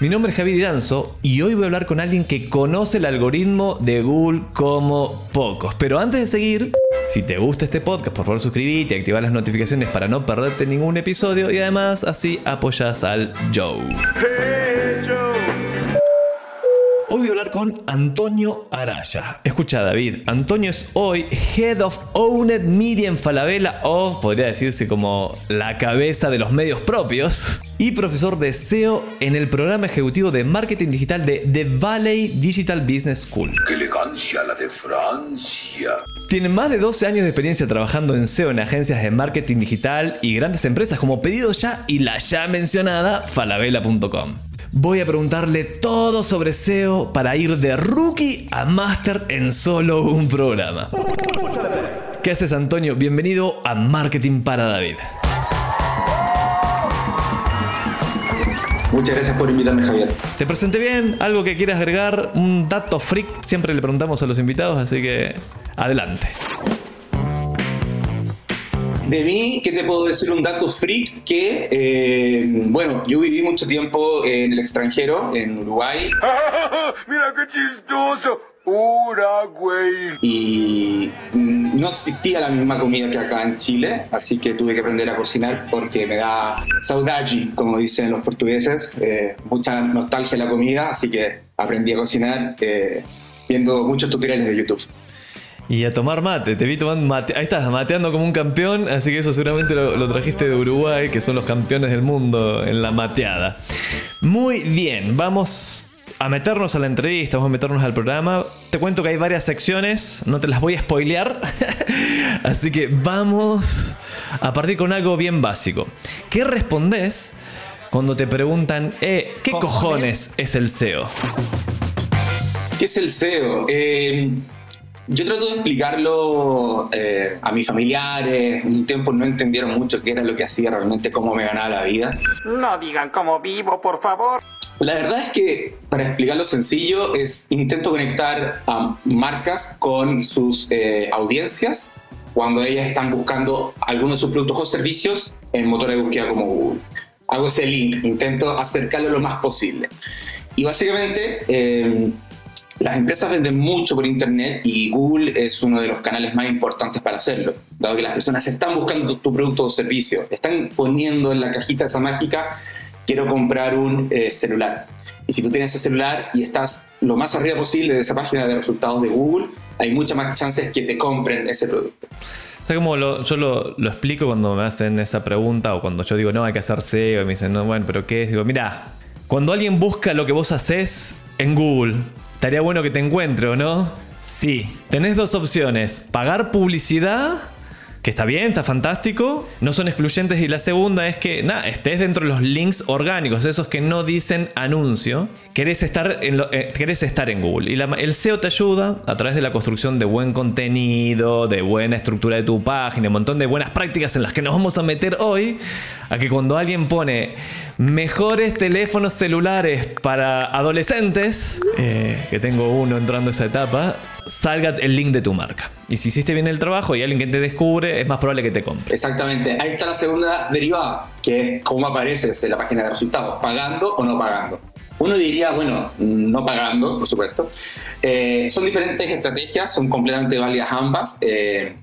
Mi nombre es Javier Iranzo y hoy voy a hablar con alguien que conoce el algoritmo de Google como pocos. Pero antes de seguir, si te gusta este podcast, por favor suscríbete y activa las notificaciones para no perderte ningún episodio y además así apoyas al Joe. Hoy voy a hablar con Antonio Araya. Escucha David, Antonio es hoy Head of Owned Media en Falabella o podría decirse como la cabeza de los medios propios y profesor de SEO en el programa ejecutivo de marketing digital de The Valley Digital Business School. ¡Qué elegancia la de Francia! Tiene más de 12 años de experiencia trabajando en SEO en agencias de marketing digital y grandes empresas como Pedido Ya y la ya mencionada falabella.com. Voy a preguntarle todo sobre SEO para ir de rookie a master en solo un programa. ¿Qué haces Antonio? Bienvenido a Marketing para David. Muchas gracias por invitarme, Javier. ¿Te presenté bien? ¿Algo que quieras agregar? Un dato freak. Siempre le preguntamos a los invitados, así que adelante. De mí, ¿qué te puedo decir? Un dato freak que, eh, bueno, yo viví mucho tiempo en el extranjero, en Uruguay, ¡Mira qué chistoso! Uruguay. y no existía la misma comida que acá en Chile, así que tuve que aprender a cocinar porque me da saudade, como dicen los portugueses, eh, mucha nostalgia la comida, así que aprendí a cocinar eh, viendo muchos tutoriales de YouTube. Y a tomar mate, te vi tomando mate. Ahí estás, mateando como un campeón, así que eso seguramente lo, lo trajiste de Uruguay, que son los campeones del mundo en la mateada. Muy bien, vamos a meternos a la entrevista, vamos a meternos al programa. Te cuento que hay varias secciones, no te las voy a spoilear. así que vamos a partir con algo bien básico. ¿Qué respondes cuando te preguntan, eh, ¿qué cojones es el SEO? ¿Qué es el SEO? Eh, yo trato de explicarlo eh, a mis familiares. Un tiempo no entendieron mucho qué era lo que hacía realmente, cómo me ganaba la vida. No digan cómo vivo, por favor. La verdad es que, para explicarlo sencillo, es intento conectar a marcas con sus eh, audiencias cuando ellas están buscando algunos de sus productos o servicios en motores de búsqueda como Google. Hago ese link, intento acercarlo lo más posible. Y básicamente, eh, las empresas venden mucho por Internet y Google es uno de los canales más importantes para hacerlo, dado que las personas están buscando tu, producto o servicio, están poniendo en la cajita esa mágica, quiero comprar un eh, celular. Y si tú tienes ese celular y estás lo más arriba posible de esa página de resultados de Google, hay muchas más chances que te compren ese producto. O sea, como yo lo, lo explico cuando me hacen esa pregunta o cuando yo digo, no, hay que hacer SEO y me dicen, no, bueno, pero ¿qué es? Digo, mira, cuando alguien busca lo que vos haces en Google, estaría bueno que te encuentre, ¿o no? Sí. Tenés dos opciones, pagar publicidad, que está bien, está fantástico, no son excluyentes, y la segunda es que, nada, estés dentro de los links orgánicos, esos que no dicen anuncio, querés estar en, lo- eh, querés estar en Google. Y la- el SEO te ayuda a través de la construcción de buen contenido, de buena estructura de tu página, un montón de buenas prácticas en las que nos vamos a meter hoy, a que cuando alguien pone mejores teléfonos celulares para adolescentes, eh, que tengo uno entrando a esa etapa, salga el link de tu marca. Y si hiciste bien el trabajo y alguien que te descubre, es más probable que te compre. Exactamente, ahí está la segunda derivada, que es cómo apareces en la página de resultados, pagando o no pagando. Uno diría, bueno, no pagando, por supuesto. Eh, son diferentes estrategias, son completamente válidas ambas. Eh,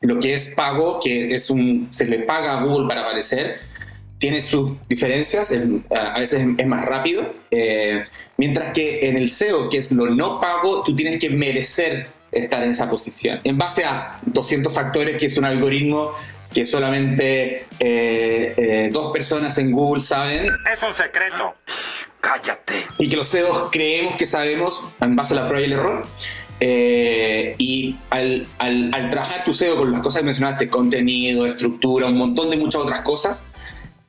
lo que es pago, que es un, se le paga a Google para aparecer, tiene sus diferencias, a veces es más rápido, eh, mientras que en el SEO, que es lo no pago, tú tienes que merecer estar en esa posición, en base a 200 factores, que es un algoritmo que solamente eh, eh, dos personas en Google saben Es un secreto. Cállate. y que los CEOs creemos que sabemos en base a la prueba y el error. Eh, y al, al- al trabajar tu SEO con las cosas que mencionaste, contenido, estructura, un montón de muchas otras cosas,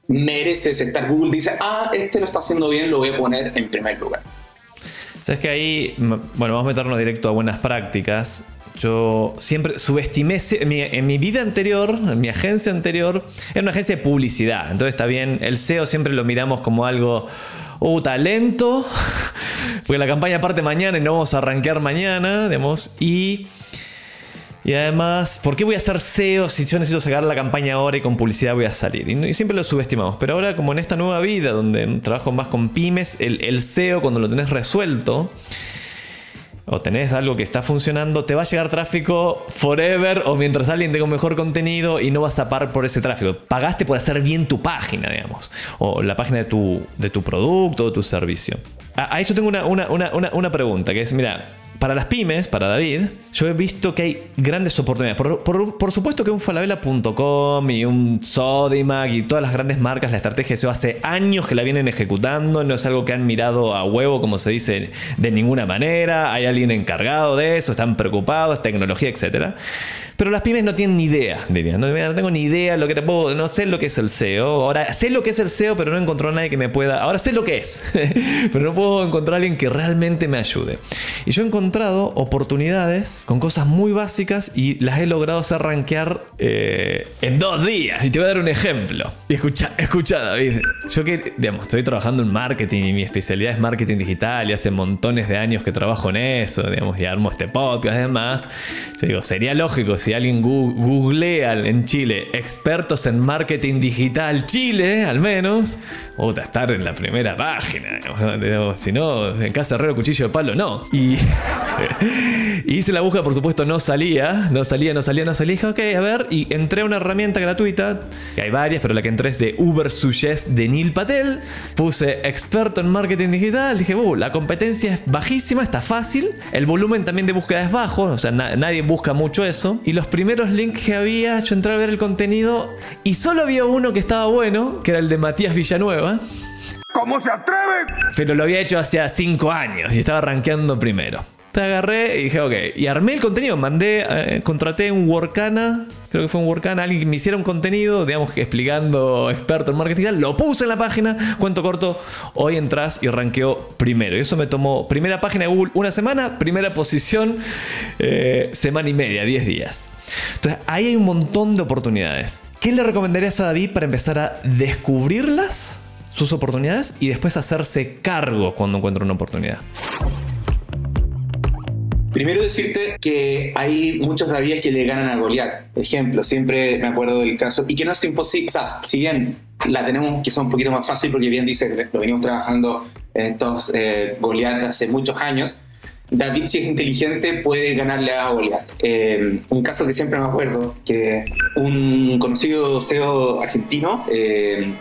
mereces estar. Google dice, ah, este lo está haciendo bien, lo voy a poner en primer lugar. Sabes que ahí, bueno, vamos a meternos directo a buenas prácticas. Yo siempre subestimé se- en mi, en mi vida anterior, en mi agencia anterior, era una agencia de publicidad. Entonces está bien, el SEO siempre lo miramos como algo, uh, talento, porque la campaña parte mañana y no vamos a arranquear mañana, digamos, y... Y además, ¿por qué voy a hacer SEO si yo necesito sacar la campaña ahora y con publicidad voy a salir? Y, siempre lo subestimamos. Pero ahora, como en esta nueva vida donde trabajo más con pymes, el, el SEO, cuando lo tenés resuelto, o tenés algo que está funcionando, te va a llegar tráfico forever o mientras alguien tenga un mejor contenido y no vas a pagar por ese tráfico. Pagaste por hacer bien tu página, digamos, o la página de tu, de tu producto o tu servicio. Ahí yo tengo una- una- una- una pregunta, que es, mira, para las pymes, para David, yo he visto que hay grandes oportunidades. Por, supuesto que un falabella.com y un Sodimac y todas las grandes marcas, la estrategia de SEO hace años que la vienen ejecutando, no es algo que han mirado a huevo, como se dice, de ninguna manera. Hay alguien encargado de eso, están preocupados, tecnología, etc. Pero las pymes no tienen ni idea, Mira, no tengo ni idea, lo que te puedo- no sé lo que es el SEO. Ahora sé lo que es el SEO, pero no encontró a nadie que me pueda. Ahora sé lo que es, pero no puedo encontrar a alguien que realmente me ayude. Y yo he encontrado oportunidades con cosas muy básicas y las he logrado hacer rankear eh, en dos días. Y te voy a dar un ejemplo. Y escucha, escucha, David. Yo que, digamos, estoy trabajando en marketing y mi especialidad es marketing digital y hace montones de años que trabajo en eso, digamos, y armo este podcast y demás. Yo digo, sería lógico si alguien gu- googlea en Chile expertos en marketing digital Chile, al menos, puta, estar en la primera página. Si no, en casa herrero cuchillo de palo, no. Y, y hice la búsqueda, por supuesto, no salía, no salía, no salía, no salía. Dije, ok, a ver, y entré a una herramienta gratuita, que hay varias, pero la que entré es de Uber Suggest de Neil Patel. Puse experto en marketing digital, dije, uh, la competencia es bajísima, está fácil. El volumen también de búsqueda es bajo, o sea, na- nadie busca mucho eso. Y los primeros links que había, yo entré a ver el contenido y solo había uno que estaba bueno, que era el de Matías Villanueva. ¿Cómo se atreve? Pero lo había hecho hace 5 años y estaba rankeando primero. Te agarré y dije, ok. Y armé el contenido. Mandé, eh, contraté un Workana. Creo que fue un Workana. Alguien que me hiciera un contenido, digamos que explicando experto en marketing. Lo puse en la página. Cuento corto. Hoy entras y rankeó primero. Y eso me tomó primera página de Google una semana. Primera posición eh, semana y media, 10 días. Entonces ahí hay un montón de oportunidades. ¿Qué le recomendarías a David para empezar a descubrirlas? Sus oportunidades y después hacerse cargo cuando encuentra una oportunidad. Primero decirte que hay muchos Davíes que le ganan a Goliat. Ejemplo, siempre me acuerdo del caso, y que no es imposible, o sea, si bien la tenemos quizá un poquito más fácil, porque bien dice, lo venimos trabajando en estos eh, Goliat hace muchos años, David, si es inteligente, puede ganarle a Goliat. Eh, un caso que siempre me acuerdo, que un conocido CEO argentino eh,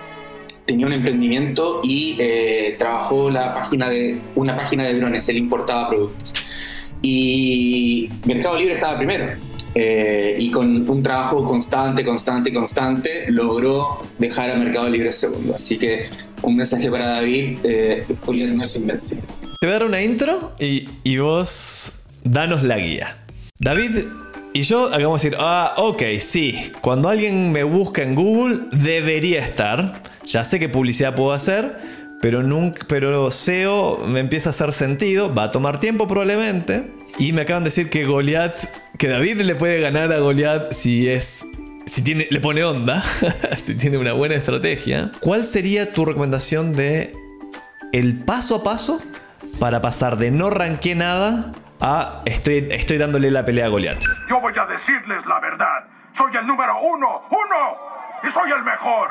tenía un emprendimiento y eh, trabajó la página de, una página de drones, él importaba productos y Mercado Libre estaba primero. Eh, y con un trabajo constante, constante, constante, logró dejar a Mercado Libre segundo. Así que un mensaje para David, eh, Julián no es invencible. Te voy a dar una intro y, y vos danos la guía. David y yo acabamos de decir, ah, ok, sí, cuando alguien me busca en Google debería estar. Ya sé qué publicidad puedo hacer, pero, nunca, pero SEO me empieza a hacer sentido, va a tomar tiempo probablemente. Y me acaban de decir que Goliath, que David le puede ganar a Goliath si es si tiene, le pone onda, si tiene una buena estrategia, ¿cuál sería tu recomendación de el paso a paso para pasar de no ranqué nada a estoy, estoy dándole la pelea a Goliath? Yo voy a decirles la verdad. Soy el número uno, uno, y soy el mejor.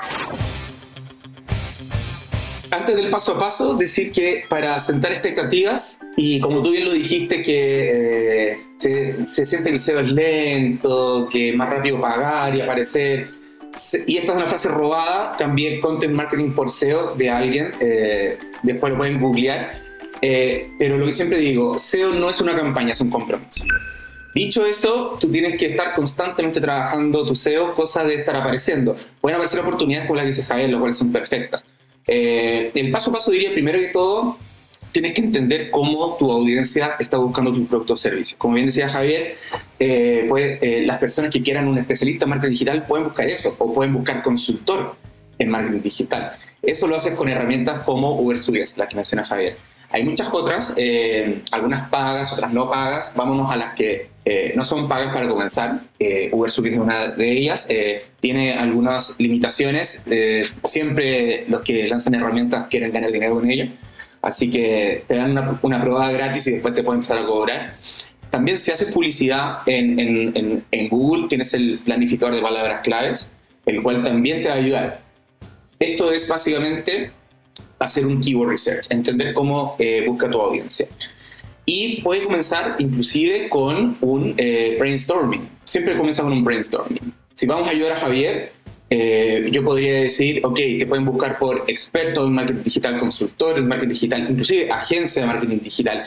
Antes del paso a paso, decir que para sentar expectativas, y como tú bien lo dijiste, que eh, se, se siente que el SEO es lento, que es más rápido pagar y aparecer. Se- Y esta es una frase robada, también content marketing por SEO de alguien, eh, después lo pueden googlear. Eh, pero lo que siempre digo, SEO no es una campaña, es un compromiso. Dicho eso, tú tienes que estar constantemente trabajando tu SEO, cosas de estar apareciendo. Pueden aparecer oportunidades como las que dice Javier, las cuales son perfectas. Eh, el paso a paso diría, primero que todo, tienes que entender cómo tu audiencia está buscando tus productos o servicios. Como bien decía Javier, eh, pues, eh, las personas que quieran un especialista en marketing digital pueden buscar eso, o pueden buscar consultor. en marketing digital. Eso lo haces con herramientas como Uber Suggest, la que menciona Javier. Hay muchas otras, eh, algunas pagas, otras no pagas. Vámonos a las que eh, no son pagas para comenzar. Eh, Uber Suggest es una de ellas. tiene algunas limitaciones. siempre los que lanzan herramientas quieren ganar dinero con ello. Así que te dan una, una prueba gratis y después te pueden empezar a cobrar. También si haces publicidad en, en, en, Google, tienes el planificador de palabras claves, el cual también te va a ayudar. Esto es básicamente hacer un keyword research, entender cómo eh, busca tu audiencia. Y puede comenzar inclusive con un eh, brainstorming. Siempre comienza con un brainstorming. Si vamos a ayudar a Javier, eh, yo podría decir, ok, te pueden buscar por expertos en marketing digital, consultores de marketing digital, inclusive agencia de marketing digital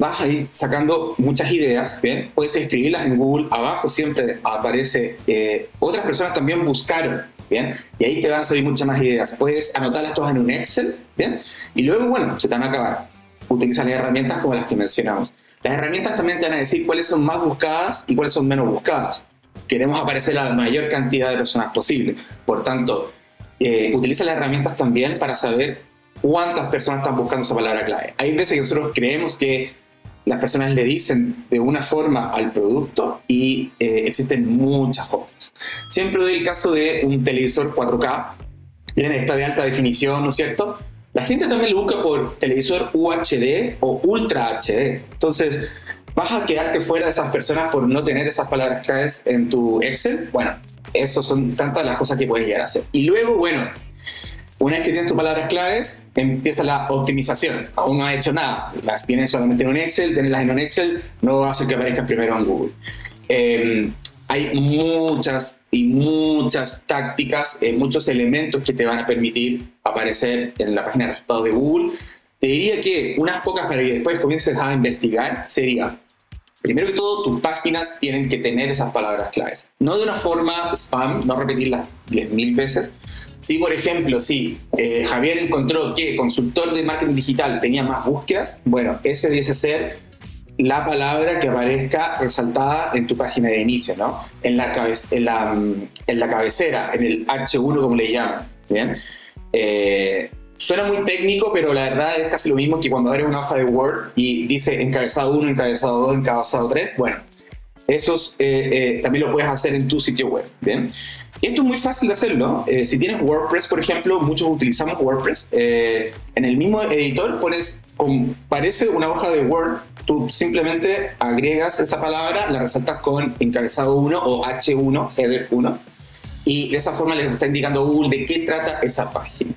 vas a ir sacando muchas ideas, ¿bien? Puedes escribirlas en Google, abajo siempre aparece, eh, otras personas también buscaron, ¿bien? Y ahí te van a salir muchas más ideas. Puedes anotarlas todas en un Excel, ¿bien? Y luego, bueno, se te van a acabar. Utilizar las herramientas como las que mencionamos. Las herramientas también te van a decir cuáles son más buscadas y cuáles son menos buscadas. Queremos aparecer a la mayor cantidad de personas posible. Por tanto, eh, utiliza las herramientas también para saber cuántas personas están buscando esa palabra clave. Hay veces que nosotros creemos que las personas le dicen de una forma al producto y eh, existen muchas otras. Siempre doy el caso de un televisor 4K, viene esta de alta definición, ¿no es cierto? La gente también lo busca por televisor UHD o Ultra HD. Entonces, ¿vas a quedarte fuera de esas personas por no tener esas palabras claves en tu Excel? Bueno, eso son tantas las cosas que puedes llegar a hacer. Y luego, bueno, una vez que tienes tus palabras claves, empieza la optimización. Aún no has hecho nada. Las tienes solamente en un Excel, tenerlas en un Excel no hace que aparezcan primero en Google. Em, hay muchas y muchas tácticas, eh, muchos elementos que te van a permitir aparecer en la página de resultados de Google. Te diría que unas pocas para que después comiences a investigar sería, primero que todo, tus páginas tienen que tener esas palabras claves. No de una forma spam, no repetirlas 10.000 veces, si, por ejemplo, si eh, Javier encontró que consultor de marketing digital tenía más búsquedas, bueno, ese debe ser la palabra que aparezca resaltada en tu página de inicio, ¿no? En la, en la, en la cabecera, en el H1 como le llaman, ¿bien? Eh, suena muy técnico, pero la verdad es casi lo mismo que cuando abres una hoja de Word y dice encabezado 1, encabezado 2, encabezado 3. Bueno, esos eh, también lo puedes hacer en tu sitio web, ¿bien? esto es muy fácil de hacerlo. Eh, si tienes WordPress, por ejemplo, muchos utilizamos WordPress. Eh, en el mismo editor pones, parece una hoja de Word, tú simplemente agregas esa palabra, la resaltas con encabezado 1 o H1, header 1, y de esa forma les está indicando Google de qué trata esa página.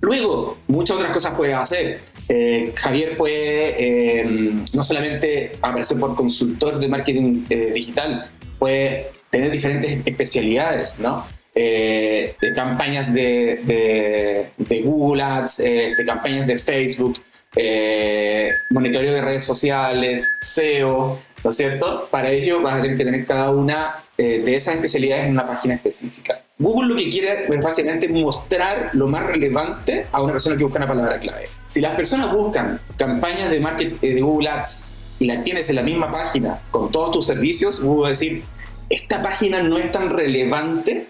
Luego, muchas otras cosas puedes hacer. Eh, Javier puede no solamente aparecer por consultor de marketing digital, puede tener diferentes especialidades, ¿no? Eh, de campañas de, de, Google Ads, eh, de campañas de Facebook, eh, monitoreo de redes sociales, SEO, ¿no es cierto? Para ello vas a tener que tener cada una de esas especialidades en una página específica. Google lo que quiere es básicamente mostrar lo más relevante a una persona que busca una palabra clave. Si las personas buscan campañas de, de Google Ads y las tienes en la misma página con todos tus servicios, Google va a decir, esta página no es tan relevante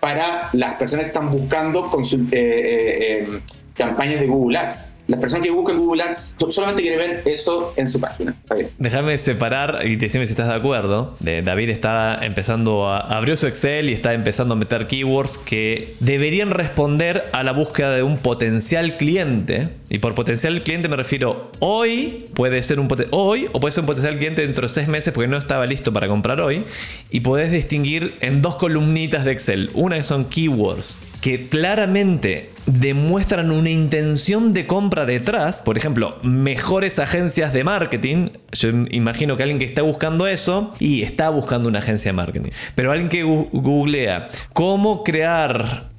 para las personas que están buscando eh, eh, eh, campañas de Google Ads las personas que buscan Google Ads solamente quieren ver eso en su página. Déjame separar y decime si estás de acuerdo. David está empezando a abrió su Excel y está empezando a meter keywords que deberían responder a la búsqueda de un potencial cliente. Y por potencial cliente me refiero hoy, puede ser un hoy o puede ser un potencial cliente dentro de seis meses porque no estaba listo para comprar hoy. Y podés distinguir en dos columnitas de Excel. Una que son keywords que claramente demuestran una intención de compra detrás, por ejemplo, mejores agencias de marketing, yo imagino que alguien que está buscando eso y está buscando una agencia de marketing, pero alguien que googlea cómo crear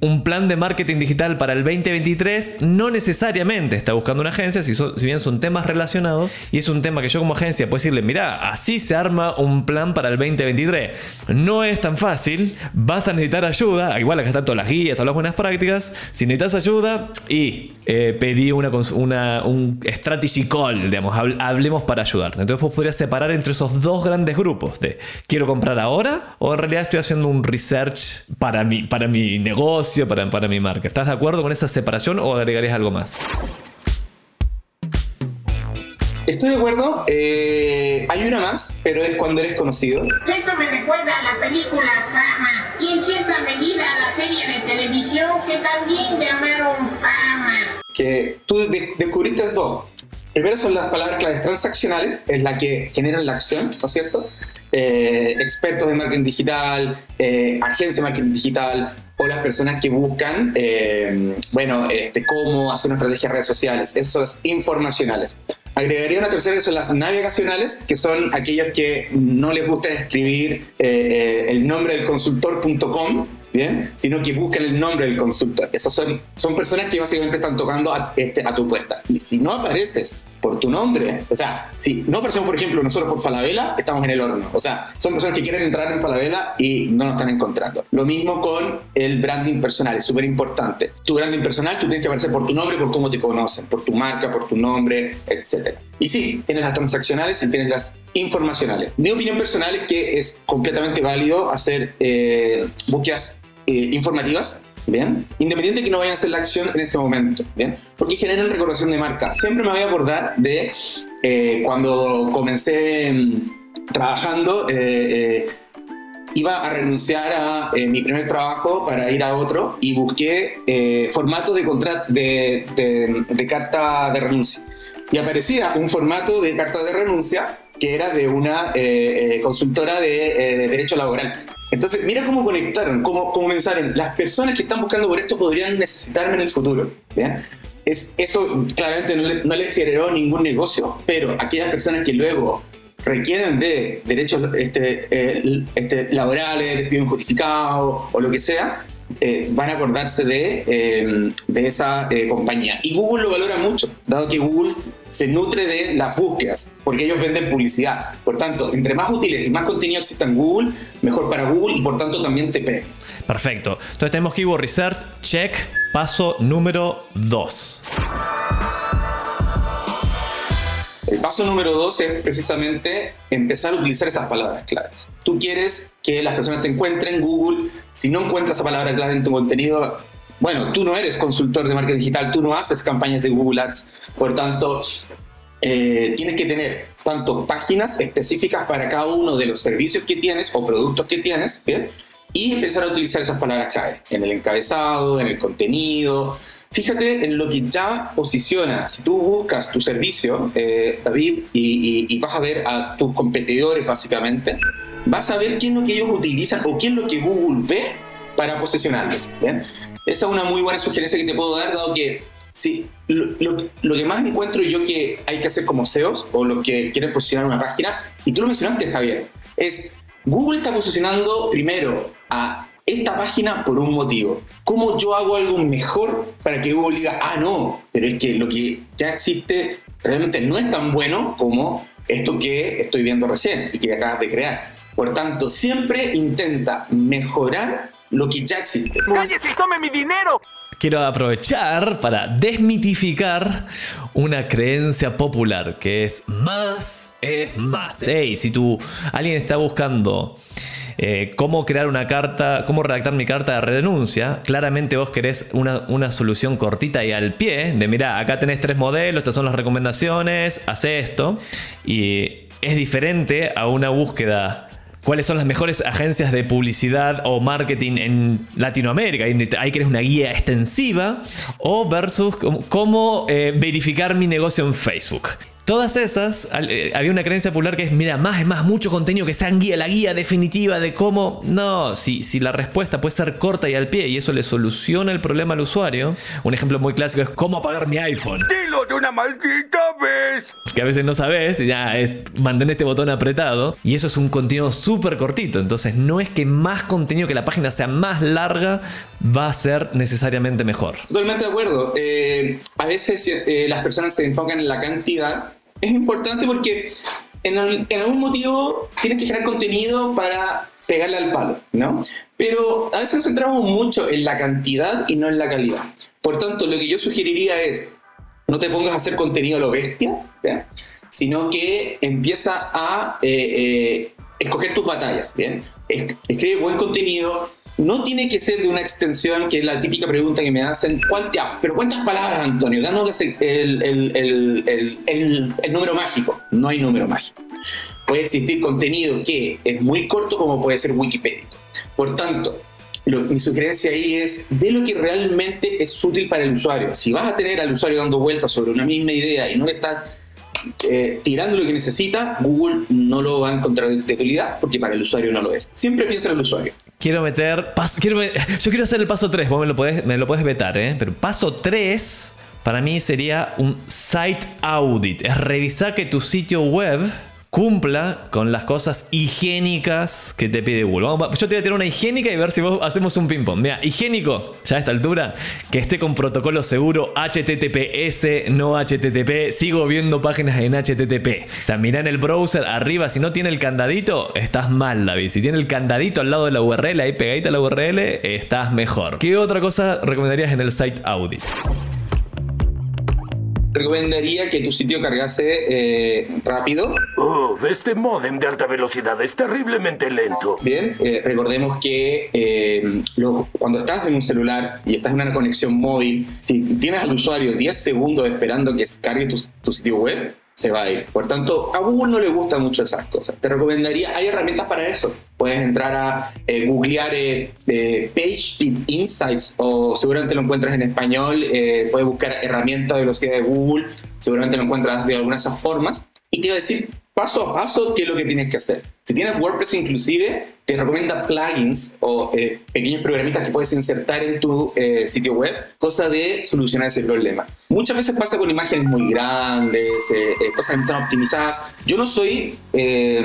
un, plan de marketing digital para el 2023, no necesariamente está buscando una agencia, si, bien son temas relacionados, y es un tema que yo como agencia puedo decirle, mira, así se arma un plan para el 2023. No es tan fácil, vas a necesitar ayuda, igual acá están todas las guías, todas las buenas prácticas, si necesitas ayuda y eh, pedí una, una, un strategy call, digamos, hablemos hacemos para ayudarte? Entonces vos podrías separar entre esos dos grandes grupos de quiero comprar ahora o en realidad estoy haciendo un research para mi, para mi negocio, para, para mi marca. ¿Estás de acuerdo con esa separación o agregarías algo más? Estoy de acuerdo. eh, hay una más, pero es cuando eres conocido. Esto me recuerda a la película Fama y en cierta medida a la serie de televisión que también llamaron Fama. que tú de- descubriste dos. Primero son las palabras claves transaccionales, es la que generan la acción, ¿no es cierto? Eh, expertos de marketing digital, eh, agencias de marketing digital o las personas que buscan, eh, bueno, este, cómo hacer una estrategia de redes sociales, esos informacionales. Agregaría una tercera que son las navegacionales, que son aquellos que no les gusta escribir eh, el nombre del consultor.com, Sino que buscan el nombre del consultor. Esas son, son personas que básicamente están tocando a, este, tu puerta. Y si no apareces por tu nombre, o sea, si no aparecemos, por ejemplo, nosotros por Falabella, estamos en el horno. O sea, son personas que quieren entrar en Falabella y no nos están encontrando. Lo mismo con el branding personal, es súper importante. Tu branding personal, tú tienes que aparecer por tu nombre, por cómo te conocen, por tu marca, por tu nombre, etc. Y sí, tienes las transaccionales y tienes las informacionales. Mi opinión personal es que es completamente válido hacer eh, búsquedas eh, informativas, ¿bien? Independiente de que no vayan a hacer la acción en ese momento, ¿bien? Porque generan recolocación de marca. Siempre me voy a acordar de eh, cuando comencé mm, trabajando, eh, eh, iba a renunciar a eh, mi primer trabajo para ir a otro y busqué eh, formatos de, de, de- de carta de renuncia. Y aparecía un formato de carta de renuncia que era de una eh, consultora de, eh, de derecho laboral. Entonces, mira cómo conectaron, cómo, cómo pensaron. Las personas que están buscando por esto podrían necesitarme en el futuro. Es, eso claramente no, le- les generó ningún negocio, pero aquellas personas que luego requieren de derechos este, eh, este, laborales, despido injustificado o lo que sea, eh, van a acordarse de, eh, de esa eh, compañía. Y Google lo valora mucho, dado que Google se nutre de las búsquedas, porque ellos venden publicidad. Por tanto, entre más útiles y más contenido exista en Google, mejor para Google y por tanto también te pega. Perfecto. Entonces tenemos Keyword Research, check. Paso número 2. El paso número dos es precisamente empezar a utilizar esas palabras claves. Tú quieres que las personas te encuentren en Google. Si no encuentras esa palabra clave en tu contenido, bueno, tú no eres consultor de marketing digital, tú no haces campañas de Google Ads. Por tanto, eh, tienes que tener tanto páginas específicas para cada uno de los servicios que tienes o productos que tienes, ¿bien? Y empezar a utilizar esas palabras clave en el encabezado, en el contenido. Fíjate en lo que ya posiciona. Si tú buscas tu servicio, eh, David, y, y- y vas a ver a tus competidores básicamente, vas a ver qué es lo que ellos utilizan o qué es lo que Google ve para posicionarlos. ¿bien? Esa es una muy buena sugerencia que te puedo dar, dado que Sí, lo, lo- lo que más encuentro yo que hay que hacer como SEOs o los que quieren posicionar una página, y tú lo mencionaste, Javier, es Google está posicionando primero a esta página por un motivo. ¿Cómo yo hago algo mejor para que Google diga, ah, no, pero es que lo que ya existe realmente no es tan bueno como esto que estoy viendo recién y que acabas de crear? Por tanto, siempre intenta mejorar lo que ya existe. ¡Cállese y tome mi dinero! Quiero aprovechar para desmitificar una creencia popular que es más es más. Hey, si tú alguien está buscando eh, cómo crear una carta, cómo redactar mi carta de renuncia, claramente vos querés una, una solución cortita y al pie, de mira, acá tenés tres modelos, estas son las recomendaciones, hace esto, y es diferente a una búsqueda cuáles son las mejores agencias de publicidad o marketing en Latinoamérica. Ahí querés una guía extensiva. O versus cómo, cómo, eh, verificar mi negocio en Facebook. Todas esas, eh, había una creencia popular que es, mira, más es más, mucho contenido que sea guía, la guía definitiva de cómo... No, si, si la respuesta puede ser corta y al pie y eso le soluciona el problema al usuario, un ejemplo muy clásico es cómo apagar mi iPhone ¡Dilo de una maldita vez! que a veces no sabes, ya es mantener este botón apretado, y eso es un contenido súper cortito, entonces no es que más contenido que la página sea más larga va a ser necesariamente mejor. Totalmente de acuerdo. Eh, a veces eh, las personas se enfocan en la cantidad. Es importante porque en, al- en algún motivo tienes que generar contenido para pegarle al palo, ¿no? Pero a veces nos centramos mucho en la cantidad y no en la calidad. Por tanto, lo que yo sugeriría es, no te pongas a hacer contenido a lo bestia, ¿ya? sino que empieza a eh, eh, escoger tus batallas, ¿bien? Es- escribe buen contenido, no tiene que ser de una extensión, que es la típica pregunta que me hacen, ¿cuántas, pero cuántas palabras, Antonio? Danos el, número mágico. No hay número mágico. Puede existir contenido que es muy corto como puede ser Wikipedia. Por tanto, mi sugerencia ahí es ve lo que realmente es útil para el usuario. Si vas a tener al usuario dando vueltas sobre una misma idea y no le estás eh, tirando lo que necesita, Google no lo va a encontrar de utilidad porque para el usuario no lo es. Siempre piensa en el usuario. Quiero meter. yo quiero hacer el paso 3. Vos me lo podés, me lo podés vetar, ¿eh? Pero paso 3 para mí sería un site audit. Es revisar que tu sitio web cumpla con las cosas higiénicas que te pide Google. Vamos, yo te voy a tirar una higiénica y ver si vos hacemos un ping-pong. Mira, higiénico, ya a esta altura, que esté con protocolo seguro HTTPS, no HTTP. Sigo viendo páginas en HTTP. O sea, mirá en el browser arriba, si no tiene el candadito, estás mal, David. Si tiene el candadito al lado de la URL, ahí pegadita la URL, estás mejor. ¿Qué otra cosa recomendarías en el site audit? Recomendaría que tu sitio cargase eh, rápido. Uf, este modem de alta velocidad es terriblemente lento. Bien, eh, recordemos que eh, lo- cuando estás en un celular y estás en una conexión móvil, si tienes al usuario 10 segundos esperando que cargue tu, tu sitio web, se va a ir. Por tanto, a Google no le gustan mucho esas cosas. Te recomendaría, hay herramientas para eso. Puedes entrar a eh, googlear eh, eh, PageSpeed Insights o seguramente lo encuentras en español. eh, puedes buscar herramienta de velocidad de Google, seguramente lo encuentras de alguna de esas formas. Y te va a decir paso a paso qué es lo que tienes que hacer. Si tienes WordPress inclusive, te recomienda plugins o eh, pequeños programitas que puedes insertar en tu eh, sitio web, cosa de solucionar ese problema. Muchas veces pasa con imágenes muy grandes, eh, eh, cosas que no están optimizadas. Yo no soy, eh,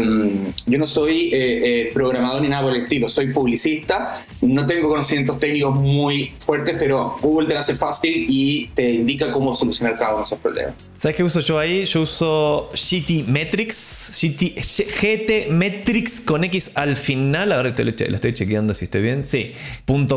yo no soy eh, eh, programador ni nada por el estilo, soy publicista, no tengo conocimientos técnicos muy fuertes, pero Google te lo hace fácil y te indica cómo solucionar cada uno de esos problemas. ¿Sabes qué uso yo ahí? Yo uso GT Metrics, GT, GT Metrics con X al final. Ahora te lo, estoy chequeando si estoy bien. Sí.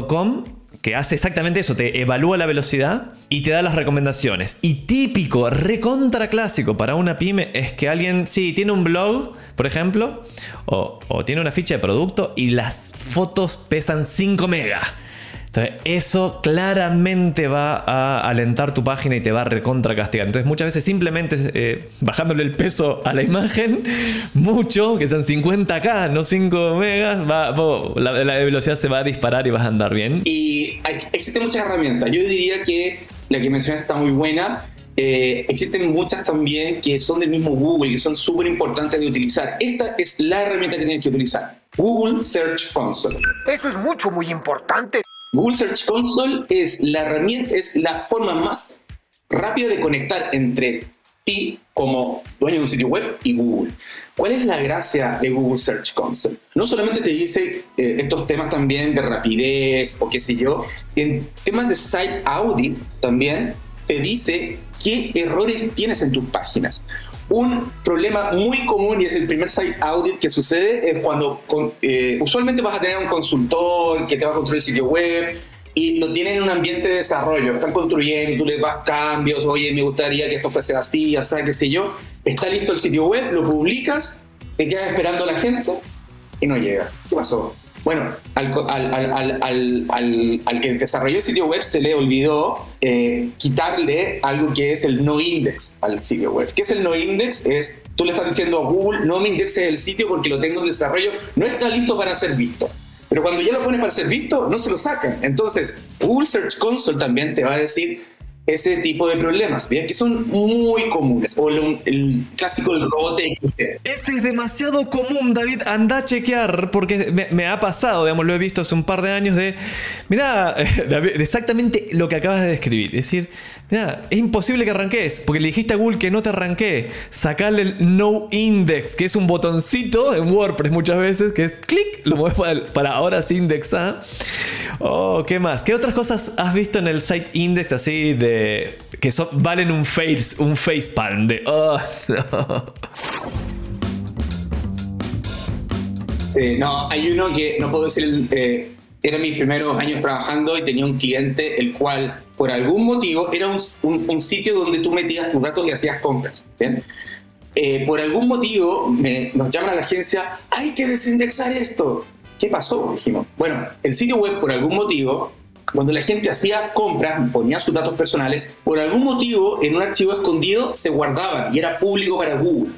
.com que hace exactamente eso, te evalúa la velocidad y te da las recomendaciones. Y típico, recontra clásico para una pyme es que alguien, sí, tiene un blog, por ejemplo, o, o tiene una ficha de producto y las fotos pesan 5 megas. Entonces, eso claramente va a alentar tu página y te va a recontra castigar. Entonces, muchas veces simplemente eh, bajándole el peso a la imagen, mucho, que sean 50k, no 5 megas, va- va- la, la velocidad se va a disparar y vas a andar bien. Y hay- existen muchas herramientas. Yo diría que la que mencionas está muy buena. Eh, existen muchas también que son del mismo Google, que son súper importantes de utilizar. Esta es la herramienta que tienes que utilizar. Google Search Console. Eso es mucho, muy importante. Google Search Console es la herramienta, es la forma más rápida de conectar entre ti como dueño de un sitio web y Google. ¿Cuál es la gracia de Google Search Console? No solamente te dice eh, estos temas también de rapidez o qué sé yo, en temas de site audit también te dice qué errores tienes en tus páginas. Un problema muy común y es el primer site audit que sucede es cuando eh, usualmente vas a tener un consultor que te va a construir el sitio web y lo tienen en un ambiente de desarrollo, están construyendo, tú les das cambios, oye, me gustaría que esto fuese así, así, qué sé yo, está listo el sitio web, lo publicas, te quedas esperando a la gente y no llega. ¿Qué pasó? Bueno, al, al que desarrolló el sitio web se le olvidó eh, quitarle algo que es el no index al sitio web. ¿Qué es el no index? Es, tú le estás diciendo a Google, no me indexes el sitio porque lo tengo en desarrollo, no está listo para ser visto. Pero cuando ya lo pones para ser visto, no se lo sacan. Entonces, Google Search Console también te va a decir ese tipo de problemas, ¿bien? que son muy comunes. O el clásico del robot XT. Ese es demasiado común, David. Anda a chequear, porque me, ha pasado, digamos, lo he visto hace un par de años de. David, exactamente lo que acabas de describir. Es decir, mira, es imposible que arranques, porque le dijiste a Google que no te arranqué. Sacarle el no index, que es un botoncito en WordPress muchas veces, que es clic, lo mueves para, para ahora sí indexar. Oh, ¿qué más? ¿Qué otras cosas has visto en el site index así de. que son, valen un face, un facepalm de. Oh, no. Sí, no, hay uno que no puedo decir, eh, era mis primeros años trabajando y tenía un cliente el cual, por algún motivo, era un, sitio donde tú metías tus datos y hacías compras. eh, por algún motivo me- nos llaman a la agencia, hay que desindexar esto. ¿Qué pasó? Dijimos. Bueno, el sitio web por algún motivo, cuando la gente hacía compras, ponía sus datos personales, por algún motivo en un archivo escondido se guardaban y era público para Google.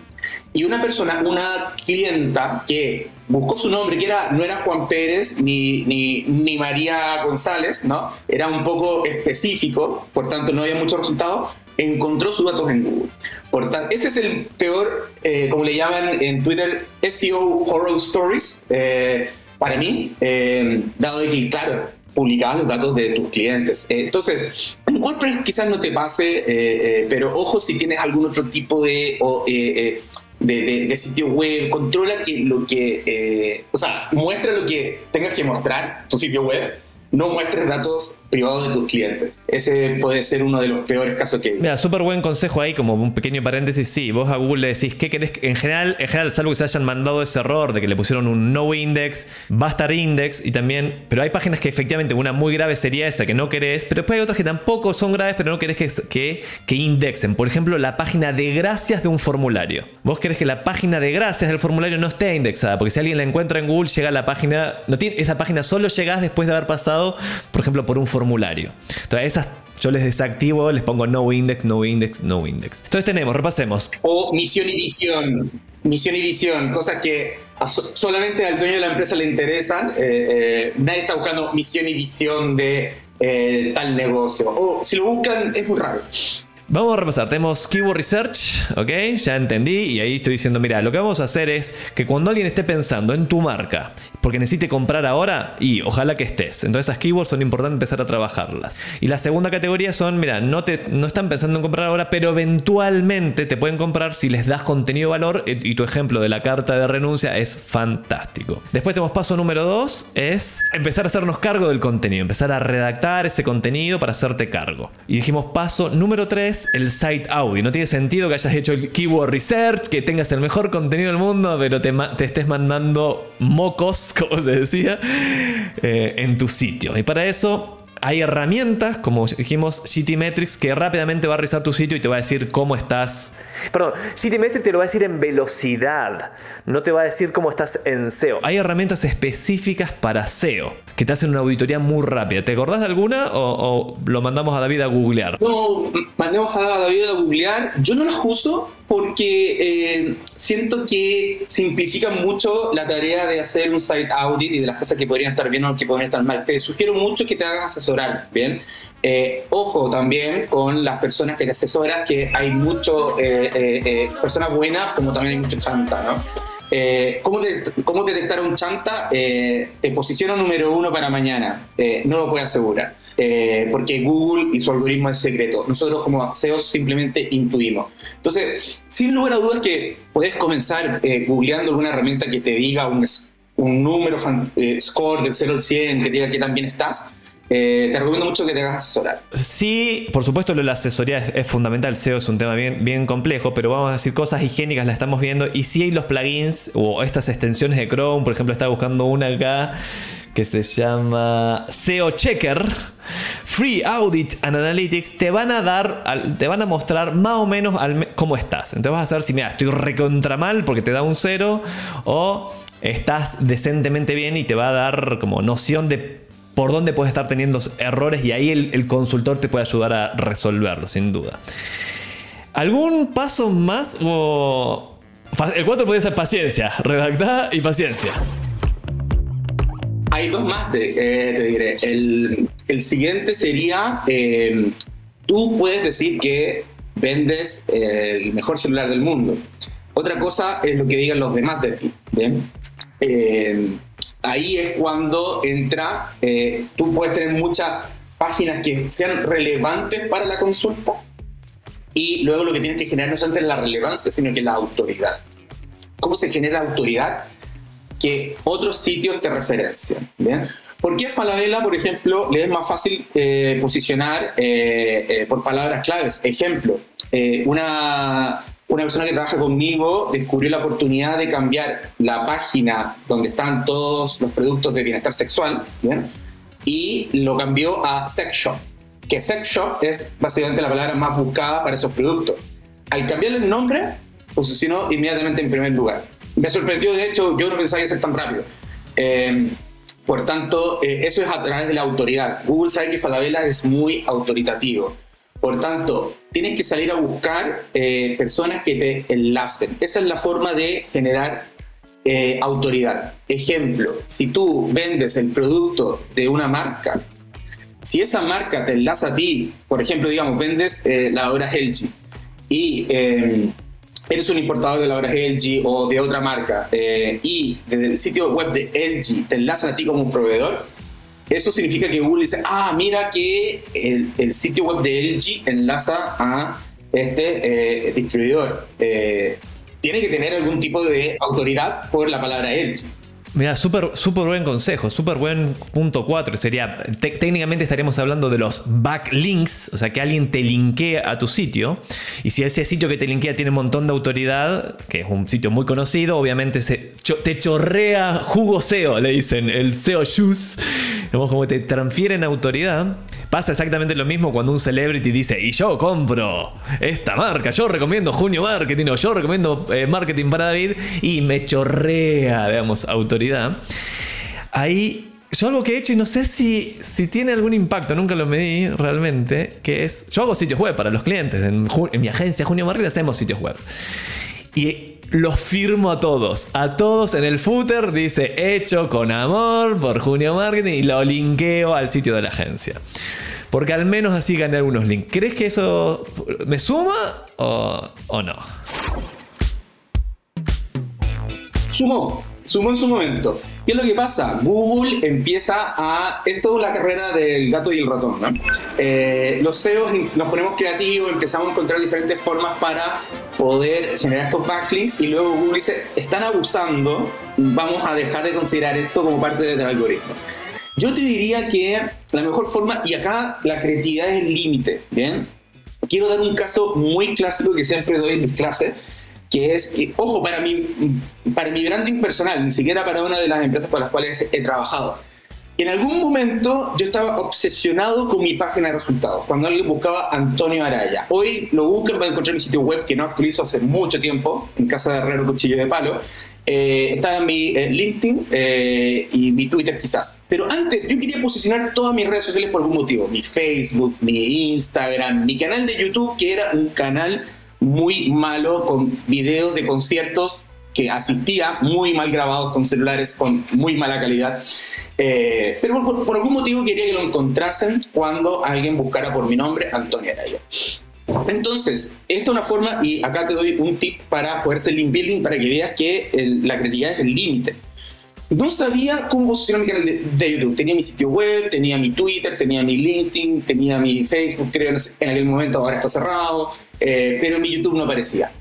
Y una persona, una clienta que buscó su nombre, que era, no era Juan Pérez ni, ni, ni María González, ¿no? Era un poco específico, por tanto no había muchos resultados, encontró sus datos en Google. Por tanto, ese es el peor, eh, como le llaman en Twitter, SEO Horror Stories, eh, para mí, eh, dado que, claro, publicabas los datos de tus clientes. Eh, entonces, en WordPress quizás no te pase, pero ojo si tienes algún otro tipo de, de, de- sitio web, controla que lo que, eh, o sea, muestra lo que tengas que mostrar, tu sitio web, no muestres datos privados de tus clientes. Ese puede ser uno de los peores casos que visto. Mira, súper buen consejo ahí, como un pequeño paréntesis. Sí, vos a Google le decís, ¿qué querés? En general, en general, salvo que se hayan mandado ese error de que le pusieron un no index, va a estar index y también. Pero hay páginas que efectivamente una muy grave sería esa que no querés, pero después hay otras que tampoco son graves, pero no querés que, que, que indexen. Por ejemplo, la página de gracias de un formulario. Vos querés que la página de gracias del formulario no esté indexada, porque si alguien la encuentra en Google, llega a la página. No tiene, esa página solo llegás después de haber pasado, por ejemplo, por un formulario. Entonces, esas yo les desactivo, les pongo no index, no index, no index. Entonces tenemos, repasemos. O misión y visión. Misión y visión, cosas que solamente al dueño de la empresa le interesan. Eh, eh, nadie está buscando misión y visión de eh, tal negocio. O si lo buscan, es muy raro. Vamos a repasar, tenemos Keyword Research, ¿ok? Ya entendí y ahí estoy diciendo, mira, lo que vamos a hacer es que cuando alguien esté pensando en tu marca, porque necesite comprar ahora, y ojalá que estés. Entonces esas keywords son importantes empezar a trabajarlas. Y la segunda categoría son, mira, no, te, no están pensando en comprar ahora, pero eventualmente te pueden comprar si les das contenido valor eh, y tu ejemplo de la carta de renuncia es fantástico. Después tenemos paso número dos, es empezar a hacernos cargo del contenido, empezar a redactar ese contenido para hacerte cargo. Y dijimos paso número tres, el site audio. No tiene sentido que hayas hecho el keyword research, que tengas el mejor contenido del mundo, pero te estés mandando mocos, como se decía, eh, en tu sitio. Y para eso hay herramientas, como dijimos, GTmetrix, que rápidamente va a revisar tu sitio y te va a decir cómo estás. Perdón, GTmetrix te lo va a decir en velocidad, no te va a decir cómo estás en SEO. Hay herramientas específicas para SEO que te hacen una auditoría muy rápida. ¿Te acordás de alguna o, o lo mandamos a David a googlear? No, mandemos a David a googlear. Yo no las uso porque eh, siento que simplifican mucho la tarea de hacer un site audit y de las cosas que podrían estar bien o que podrían estar mal. Te sugiero mucho que te hagas asesorar, ¿bien? Eh, ojo también con las personas que te asesoras, que hay mucho eh, personas buenas como también hay mucho chanta, ¿cómo, de- cómo detectar un chanta? Eh, te posiciona número uno para mañana. No lo puedo asegurar. Eh, porque Google y su algoritmo es secreto. Nosotros como SEO simplemente intuimos. Entonces, sin lugar a dudas que puedes comenzar eh, googleando alguna herramienta que te diga un, número, eh, score del 0 al 100, que te diga que tan bien estás. Eh, te recomiendo mucho que te hagas asesorar. Sí, por supuesto, la asesoría es, fundamental. SEO es un tema bien, bien complejo, pero vamos a decir cosas higiénicas, las estamos viendo. Y sí hay los plugins o estas extensiones de Chrome, por ejemplo, estaba buscando una acá que se llama SEO Checker. Free Audit and Analytics te van a dar, te van a mostrar más o menos cómo estás. Entonces vas a saber si, mira, estoy recontra mal porque te da un cero o estás decentemente bien y te va a dar como noción de por dónde puedes estar teniendo errores y ahí el, consultor te puede ayudar a resolverlo, sin duda. ¿Algún paso más? O... El 4 puede ser paciencia, redactada y paciencia. Hay dos más, te, eh, te diré. El, el siguiente sería, eh, tú puedes decir que vendes eh, el mejor celular del mundo. Otra cosa es lo que digan los demás de ti. ¿bien? Eh, ahí es cuando entra, eh, tú puedes tener muchas páginas que sean relevantes para la consulta y luego lo que tienes que generar no es la relevancia, sino que la autoridad. ¿Cómo se genera autoridad? Que otros sitios te referencian. ¿bien? ¿Por qué Falabella, por ejemplo, le es más fácil eh, posicionar eh, eh, por palabras claves? Ejemplo, eh, una, una persona que trabaja conmigo descubrió la oportunidad de cambiar la página donde están todos los productos de bienestar sexual ¿bien? y lo cambió a Sex Shop, que Sex Shop es básicamente la palabra más buscada para esos productos. Al cambiarle el nombre, posicionó inmediatamente en primer lugar. Me sorprendió, de hecho, yo no pensaba que ser tan rápido. Eh, por tanto, eh, eso es a través de la autoridad. Google sabe que Falabella es muy autoritativo. Por tanto, tienes que salir a buscar eh, personas que te enlacen. Esa es la forma de generar eh, autoridad. Ejemplo, si tú vendes el producto de una marca, si esa marca te enlaza a ti, por ejemplo, digamos, vendes eh, la hora LG y eh, eres un importador de la hora LG o de otra marca eh, y desde el sitio web de LG te enlazan a ti como un proveedor, eso significa que Google dice, ah, mira que el, el sitio web de LG enlaza a este eh, distribuidor. Eh, tiene que tener algún tipo de autoridad por la palabra LG. Mira, súper súper buen consejo, súper buen punto 4. Sería, te- técnicamente estaríamos hablando de los backlinks, o sea, que alguien te linkee a tu sitio. Y si ese sitio que te linkea tiene un montón de autoridad, que es un sitio muy conocido, obviamente se, te chorrea jugo SEO, le dicen, el SEO Juice. Digamos, como te transfieren autoridad. Pasa exactamente lo mismo cuando un celebrity dice, y yo compro esta marca, yo recomiendo Junio Marketing o yo recomiendo eh, Marketing para David y me chorrea, digamos, autoridad. Ahí, yo algo que he hecho y no sé si, si tiene algún impacto, nunca lo medí realmente, que es, yo hago sitios web para los clientes, en, en mi agencia Junio Marketing hacemos sitios web. Y los firmo a todos. A todos en el footer dice hecho con amor por Junio Marketing y lo linkeo al sitio de la agencia. Porque al menos así gané algunos links. ¿Crees que eso me suma o, no? Sumó, sumó en su momento. ¿Qué es lo que pasa? Google empieza a... Es toda la carrera del gato y el ratón, ¿no? Eh, los CEOs nos ponemos creativos, empezamos a encontrar diferentes formas para poder generar estos backlinks y luego Google dice, están abusando, vamos a dejar de considerar esto como parte del algoritmo. Yo te diría que la mejor forma, y acá la creatividad es el límite, ¿bien? Quiero dar un caso muy clásico que siempre doy en mis clases, que es, que, ojo, para mi, para mi branding personal, ni siquiera para una de las empresas para las cuales he trabajado. En algún momento yo estaba obsesionado con mi página de resultados, cuando alguien buscaba Antonio Araya. Hoy lo buscan para encontrar mi sitio web, que no actualizo hace mucho tiempo, en casa de Herrero Cuchillo de Palo. Eh, está en mi eh, LinkedIn eh, y mi Twitter quizás. Pero antes yo quería posicionar todas mis redes sociales por algún motivo. Mi Facebook, mi Instagram, mi canal de YouTube, que era un canal muy malo con videos de conciertos que asistía muy mal grabados con celulares con muy mala calidad. Eh, pero por, por algún motivo quería que lo encontrasen cuando alguien buscara por mi nombre, Antonio Araya. Entonces, esta es una forma, y acá te doy un tip para poder hacer link building para que veas que la creatividad es el límite. No sabía cómo posicionar mi canal de, YouTube. Tenía mi sitio web, tenía mi Twitter, tenía mi LinkedIn, tenía mi Facebook, creo en, en aquel momento, ahora está cerrado, eh, pero mi YouTube no aparecía.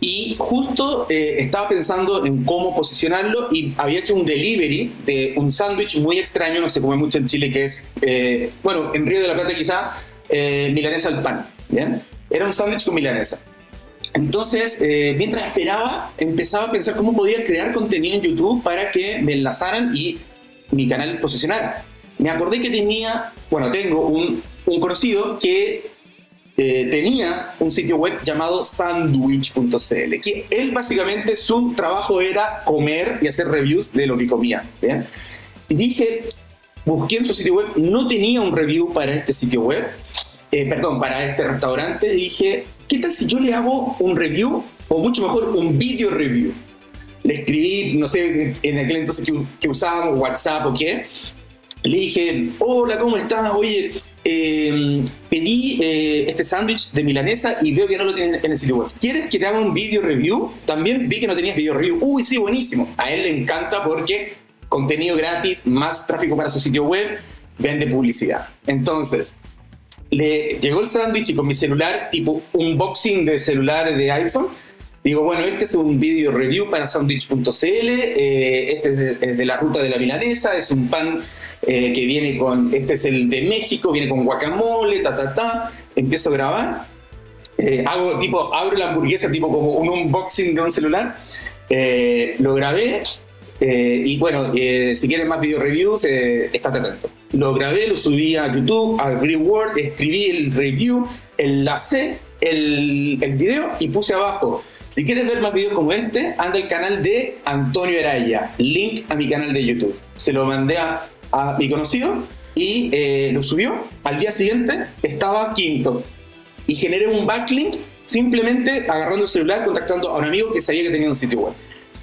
Y justo eh, estaba pensando en cómo posicionarlo y había hecho un delivery de un sándwich muy extraño, no se come mucho en Chile, que es, eh, bueno, en Río de la Plata quizá, milanesa al pan, ¿bien? Era un sándwich con milanesa. Entonces, eh, mientras esperaba, empezaba a pensar cómo podía crear contenido en YouTube para que me enlazaran y mi canal posicionara. Me acordé que tenía, bueno, tengo un, conocido que eh, tenía un sitio web llamado sandwich.cl, que él básicamente su trabajo era comer y hacer reviews de lo que comía. ¿bien? Y dije, busqué en su sitio web, no tenía un review para este sitio web, eh, perdón, para este restaurante, dije, ¿qué tal si yo le hago un review, o mucho mejor, un video review? Le escribí, no sé, en aquel entonces que, que usábamos WhatsApp o qué, le dije, hola, ¿cómo estás? Oye, eh, pedí eh, este sándwich de milanesa y veo que no lo tienes en el sitio web. ¿Quieres que te haga un video review? También vi que no tenías video review. Uy, sí, buenísimo. A él le encanta porque contenido gratis, más tráfico para su sitio web, vende publicidad. Entonces, le llegó el sándwich y con mi celular, tipo unboxing de celular de iPhone, digo, bueno, este es un video review para sandwich.cl, eh, este es de, es de la ruta de la milanesa, es un pan eh, que viene con, este es el de México, viene con guacamole, ta, ta, ta, empiezo a grabar, eh, hago tipo, abro la hamburguesa tipo como un unboxing de un celular, eh, lo grabé eh, y bueno, eh, si quieren más video reviews, eh, estate atento. Lo grabé, lo subí a YouTube, a Reward, escribí el review, enlacé el, el video y puse abajo. Si quieres ver más videos como este, anda al canal de Antonio Araya, link a mi canal de YouTube. Se lo mandé a, a mi conocido y eh, lo subió. Al día siguiente estaba quinto y generé un backlink simplemente agarrando el celular, contactando a un amigo que sabía que tenía un sitio web.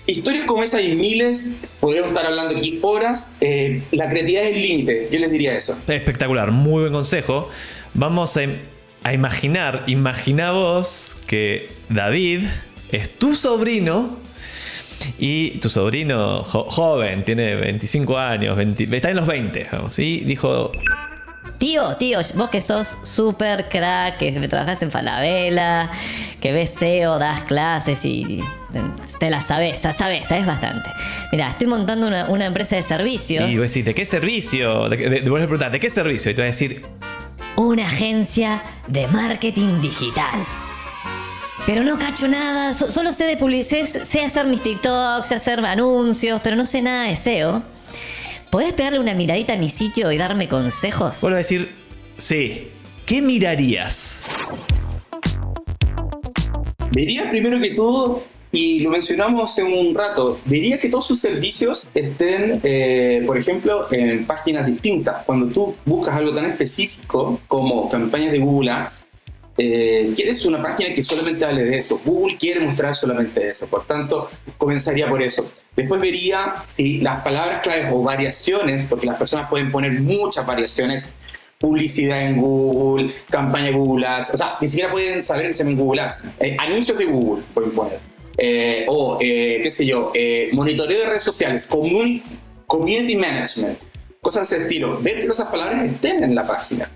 Historias como esa hay miles, podríamos estar hablando aquí horas. eh, la creatividad es el límite, yo les diría eso. Espectacular, muy buen consejo. Vamos a, a imaginar, imagina vos que David es tu sobrino y tu sobrino jo- joven, tiene 25 años, 20 está en los 20, vamos, y dijo, Tío, tío, vos que sos súper crack, que trabajás en Falabella, que ves SEO, das clases y te la sabes, la sabes, sabes bastante. Mira, estoy montando una, una empresa de servicios, y vos decís, ¿de qué servicio? De, de, de- vos le preguntás, ¿de qué servicio? Y te va a decir, una agencia de marketing digital. Pero no cacho nada, so- solo sé de publicidad, sé hacer mis TikToks, sé hacer anuncios, pero no sé nada de SEO. ¿Podés pegarle una miradita a mi sitio y darme consejos? vas a decir, sí, ¿qué mirarías? Vería primero que todo, y lo mencionamos hace un rato, vería que todos sus servicios estén, eh, por ejemplo, en páginas distintas. Cuando tú buscas algo tan específico como campañas de Google Ads, eh, quieres una página que solamente hable de eso. Google quiere mostrar solamente eso. Por tanto, comenzaría por eso. Después vería si las palabras claves o variaciones, porque las personas pueden poner muchas variaciones, publicidad en Google, campaña de Google Ads, o sea, ni siquiera pueden saber ven Google Ads. Eh, anuncios de Google pueden poner. Eh, o, eh, qué sé yo, eh, monitoreo de redes sociales, community, management, cosas de ese estilo. Ver que esas palabras estén en la página.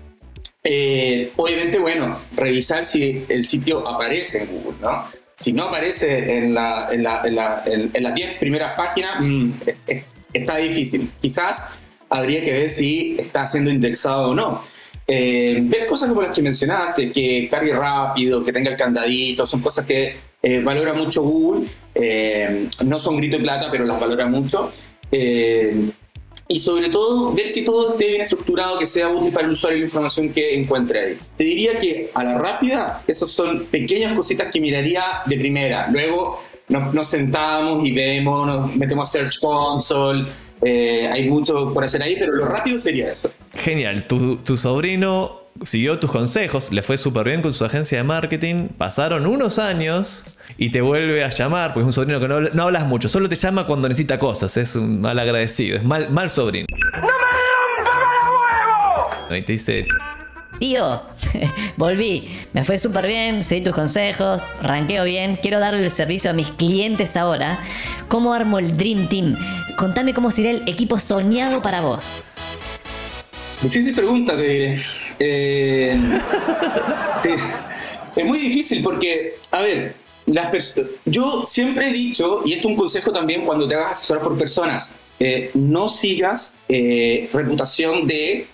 Obviamente, bueno, revisar si el sitio aparece en Google, ¿no? Si no aparece en, la- en la- en la- en- las 10 primeras páginas, mm, es- es- está difícil. Quizás habría que ver si está siendo indexado o no. Eh, ver cosas como las que mencionaste, que cargue rápido, que tenga el candadito, son cosas que eh, valora mucho Google. Eh, no son grito de plata, pero las valora mucho. Eh, y sobre todo ver que todo esté bien estructurado, que sea útil para el usuario y la información que encuentre ahí. Te diría que a la rápida, esas son pequeñas cositas que miraría de primera. Luego nos, sentamos y vemos, nos metemos a Search Console, hay mucho por hacer ahí, pero lo rápido sería eso. Genial, tu, tu sobrino siguió tus consejos, le fue súper bien con su agencia de marketing, pasaron unos años y te vuelve a llamar, porque es un sobrino que no, no hablas mucho, solo te llama cuando necesita cosas, es un mal agradecido, es mal, mal sobrino. Y te dice, Tío, volví. Me fue súper bien, seguí tus consejos, ranqueo bien. Quiero darle el servicio a mis clientes ahora. ¿Cómo armo el Dream Team? Contame cómo sería el equipo soñado para vos. Difícil pregunta, te diré. Eh, te- es muy difícil porque, a ver, las yo siempre he dicho, y esto es un consejo también cuando te hagas asesorar por personas, eh, no sigas eh, reputación de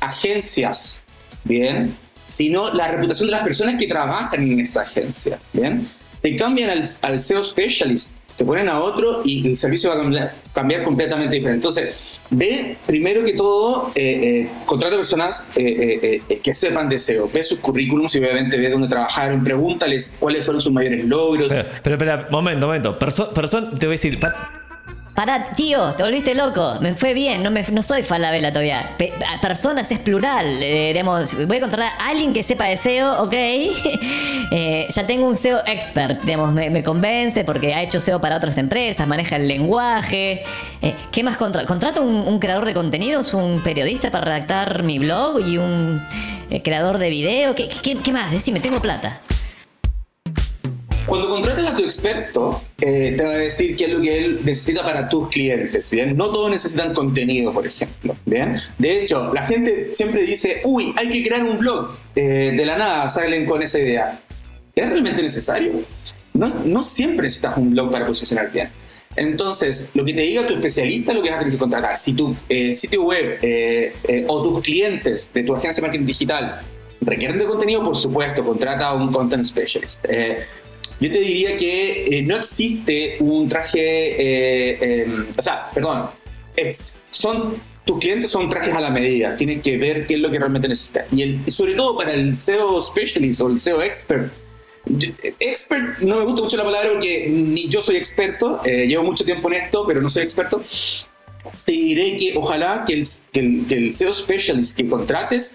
agencias, ¿bien? Sino la reputación de las personas que trabajan en esa agencia, ¿bien? Te cambian al, al SEO Specialist, te ponen a otro y el servicio va a cambiar, completamente diferente. Entonces, ve primero que todo, eh, eh, contrata personas eh, eh, eh, que sepan de SEO, ve sus currículums y obviamente ve dónde trabajaron, pregúntales cuáles fueron sus mayores logros. pero, espera, momento, momento, Perso- te voy a decir, Pará, tío, te volviste loco. Me fue bien, no, me, no soy falabella todavía. Pe- personas es plural. eh, digamos, voy a contratar a alguien que sepa de SEO, ok. Eh, ya tengo un SEO expert, digamos, me, convence porque ha hecho SEO para otras empresas, maneja el lenguaje. Eh, ¿Qué más contra ¿Contrato un, un creador de contenidos, un periodista para redactar mi blog y un eh, creador de video? ¿Qué, qué, qué más? Decime, tengo plata. Cuando contratas a tu experto, eh, te va a decir qué es lo que él necesita para tus clientes, ¿bien? No todos necesitan contenido, por ejemplo, ¿bien? De hecho, la gente siempre dice, uy, hay que crear un blog. Eh, de la nada salen con esa idea. ¿Es realmente necesario? No, no siempre necesitas un blog para posicionar bien. Entonces, lo que te diga tu especialista es lo que vas a tener que contratar. Si tu eh, sitio web eh, eh, o tus clientes de tu agencia de marketing digital requieren de contenido, por supuesto, contrata a un content specialist. Yo te diría que eh, no existe un traje, eh, eh, o sea, perdón, es- son tus clientes son trajes a la medida. Tienes que ver qué es lo que realmente necesitas. Y, sobre todo para el SEO specialist o el SEO expert, expert, no me gusta mucho la palabra porque ni yo soy experto, eh, llevo mucho tiempo en esto, pero no soy experto. Te diré que ojalá que que el, que el SEO specialist que contrates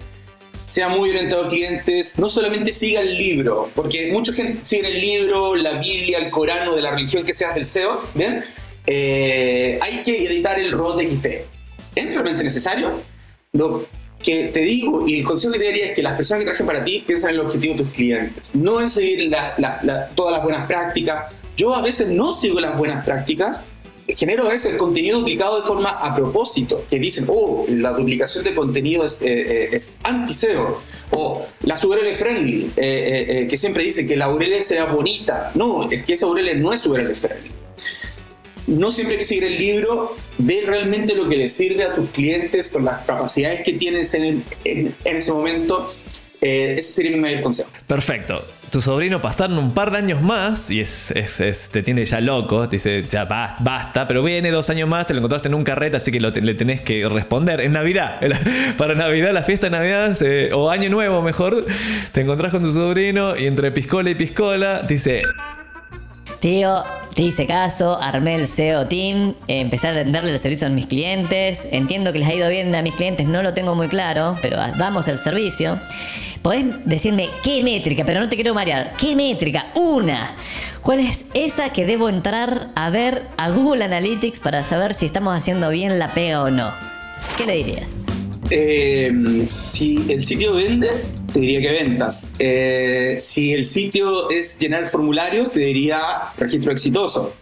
sea muy orientado a clientes, no solamente siga el libro, porque mucha gente sigue el libro, la Biblia, el Corán o de la religión que sea del SEO, ¿bien? Eh, hay que editar el ROT XT. ¿Es realmente necesario? Lo que te digo y el consejo que te daría es que las personas que trabajen para ti piensan en el objetivo de tus clientes, no en seguir todas las buenas prácticas. Yo a veces no sigo las buenas prácticas, genero a veces contenido duplicado de forma a propósito, que dicen, oh, la duplicación de contenido es, eh, eh, es anti-SEO, o las URL friendly, eh, eh, que siempre dicen que la URL sea bonita. No, es que esa URL no es URL friendly. No siempre hay que seguir el libro, ve realmente lo que le sirve a tus clientes con las capacidades que tienes en, en- ese momento. Ese sería mi mayor consejo. Perfecto. Tu sobrino pasaron un par de años más y es, te tiene ya loco. Dice, ya ba- basta, pero viene dos años más, te lo encontraste en un carrete, así que le tenés que responder. En Navidad, para Navidad, la fiesta de Navidad, o Año Nuevo mejor, te encontrás con tu sobrino y entre piscola y piscola dice, Tío, te hice caso, armé el SEO Team, empecé a venderle el servicio a mis clientes. Entiendo que les ha ido bien a mis clientes, no lo tengo muy claro, pero damos el servicio. Podés decirme qué métrica, pero no te quiero marear. ¿Qué métrica? Una. ¿Cuál es esa que debo entrar a ver a Google Analytics para saber si estamos haciendo bien la pega o no? ¿Qué le dirías? Eh, si el sitio vende, te diría que ventas. Eh, si el sitio es llenar formularios, te diría registro exitoso.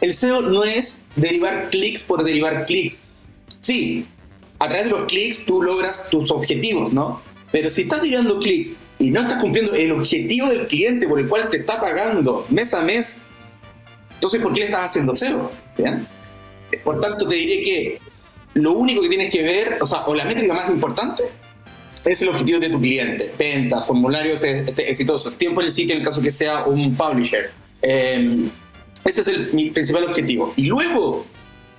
El SEO no es derivar clics por derivar clics. Sí, a través de los clics tú logras tus objetivos, ¿no? Pero si estás tirando clics y no estás cumpliendo el objetivo del cliente por el cual te está pagando mes a mes, entonces ¿por qué le estás haciendo SEO? ¿Bien? Por tanto, te diré que lo único que tienes que ver, o sea, o la métrica más importante, es el objetivo de tu cliente. Ventas, formularios este, exitosos, tiempo en el sitio en el caso que sea un publisher. Eh, ese es el, mi principal objetivo. Y luego,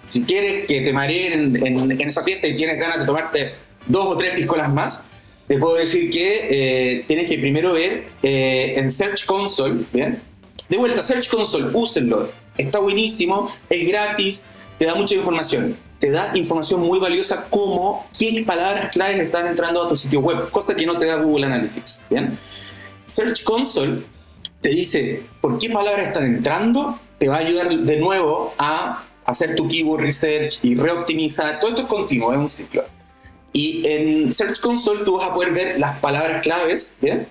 si quieres que te mareen en, en- en esa fiesta y tienes ganas de tomarte dos o tres piscolas más, te puedo decir que eh, tienes que primero ver eh, en Search Console, ¿bien? De vuelta, Search Console, úsenlo. Está buenísimo, es gratis, te da mucha información. Te da información muy valiosa como qué palabras claves están entrando a tu sitio web, cosa que no te da Google Analytics, ¿bien? Search Console te dice por qué palabras están entrando, te va a ayudar de nuevo a hacer tu keyword research y reoptimizar. Todo esto es continuo, es un ciclo. Y en Search Console tú vas a poder ver las palabras claves, ¿bien?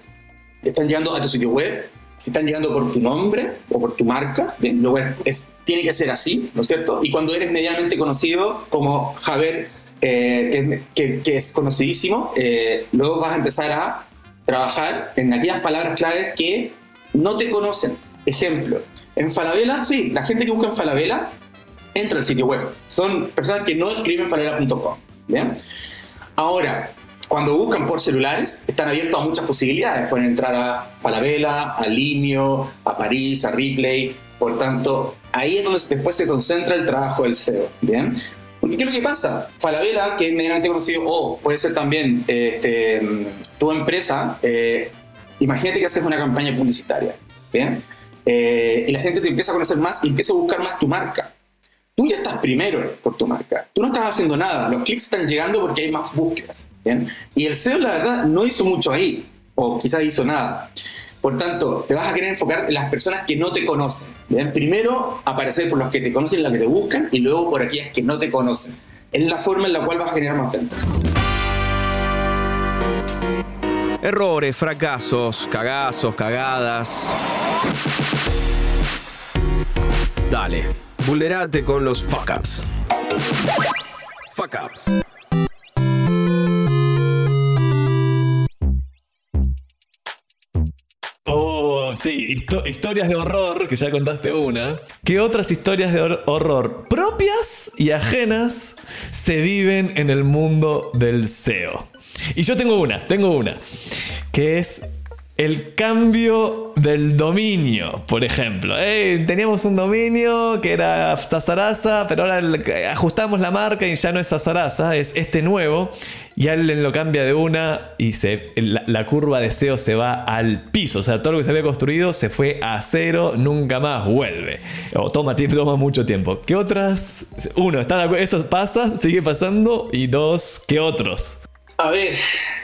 Que están llegando a tu sitio web, si están llegando por tu nombre o por tu marca, ¿bien? Luego es, es- tiene que ser así, ¿no es cierto? Y cuando eres medianamente conocido, como Javier, eh, que, que- que es conocidísimo, eh, luego vas a empezar a trabajar en aquellas palabras claves que no te conocen. Ejemplo, en Falabella, sí, la gente que busca en Falabella entra al sitio web. Son personas que no escriben falabella.com. ¿bien? Ahora, cuando buscan por celulares, están abiertos a muchas posibilidades. Pueden entrar a Falabella, a Linio, a París, a Ripley. Por tanto, ahí es donde después se concentra el trabajo del SEO. ¿bien? ¿qué es lo que pasa? Falabella, que es medianamente conocido, o puede ser también este, tu empresa, eh, imagínate que haces una campaña publicitaria. ¿bien? Eh, y la gente te empieza a conocer más y empieza a buscar más tu marca. Tú ya estás primero por tu marca. Tú no estás haciendo nada. Los clics están llegando porque hay más búsquedas. ¿bien? Y el SEO, la verdad, no hizo mucho ahí. O quizás hizo nada. Por tanto, te vas a querer enfocar en las personas que no te conocen. ¿bien? Primero, aparecer por los que te conocen, las que te buscan, y luego por aquellas que no te conocen. Es la forma en la cual vas a generar más ventas. Errores, fracasos, cagazos, cagadas. Dale, vulnerate con los fuck ups. Fuck ups. Oh, sí, histo- historias de horror, que ya contaste una. ¿Qué otras historias de hor- horror propias y ajenas se viven en el mundo del SEO? Y yo tengo una, tengo una, que es el cambio del dominio, por ejemplo. Teníamos un dominio que era Sazarasa, pero ahora ajustamos la marca y ya no es Sazarasa, es este nuevo. Y alguien lo cambia de una y la, curva de SEO se va al piso. O sea, todo lo que se había construido se fue a cero, nunca más vuelve. O toma, toma mucho tiempo. ¿Qué otras? Uno, ¿está? Eso pasa, sigue pasando. Y dos, ¿qué otros? A ver,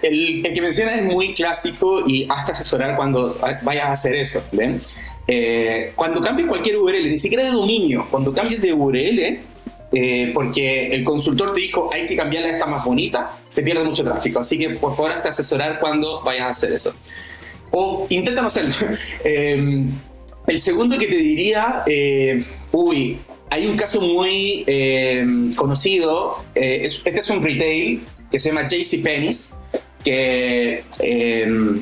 el, el que mencionas es muy clásico y hasta asesorar cuando vayas a hacer eso. ¿ven? Eh, cuando cambies cualquier URL, ni siquiera de dominio, cuando cambies de URL, eh, porque el consultor te dijo hay que cambiarla a esta más bonita, se pierde mucho tráfico. Así que por favor, hasta asesorar cuando vayas a hacer eso. O intenta no hacerlo. Eh, el segundo que te diría, eh, uy, hay un caso muy eh, conocido, eh, es- este es un retail que se llama JCPenney's, que eh,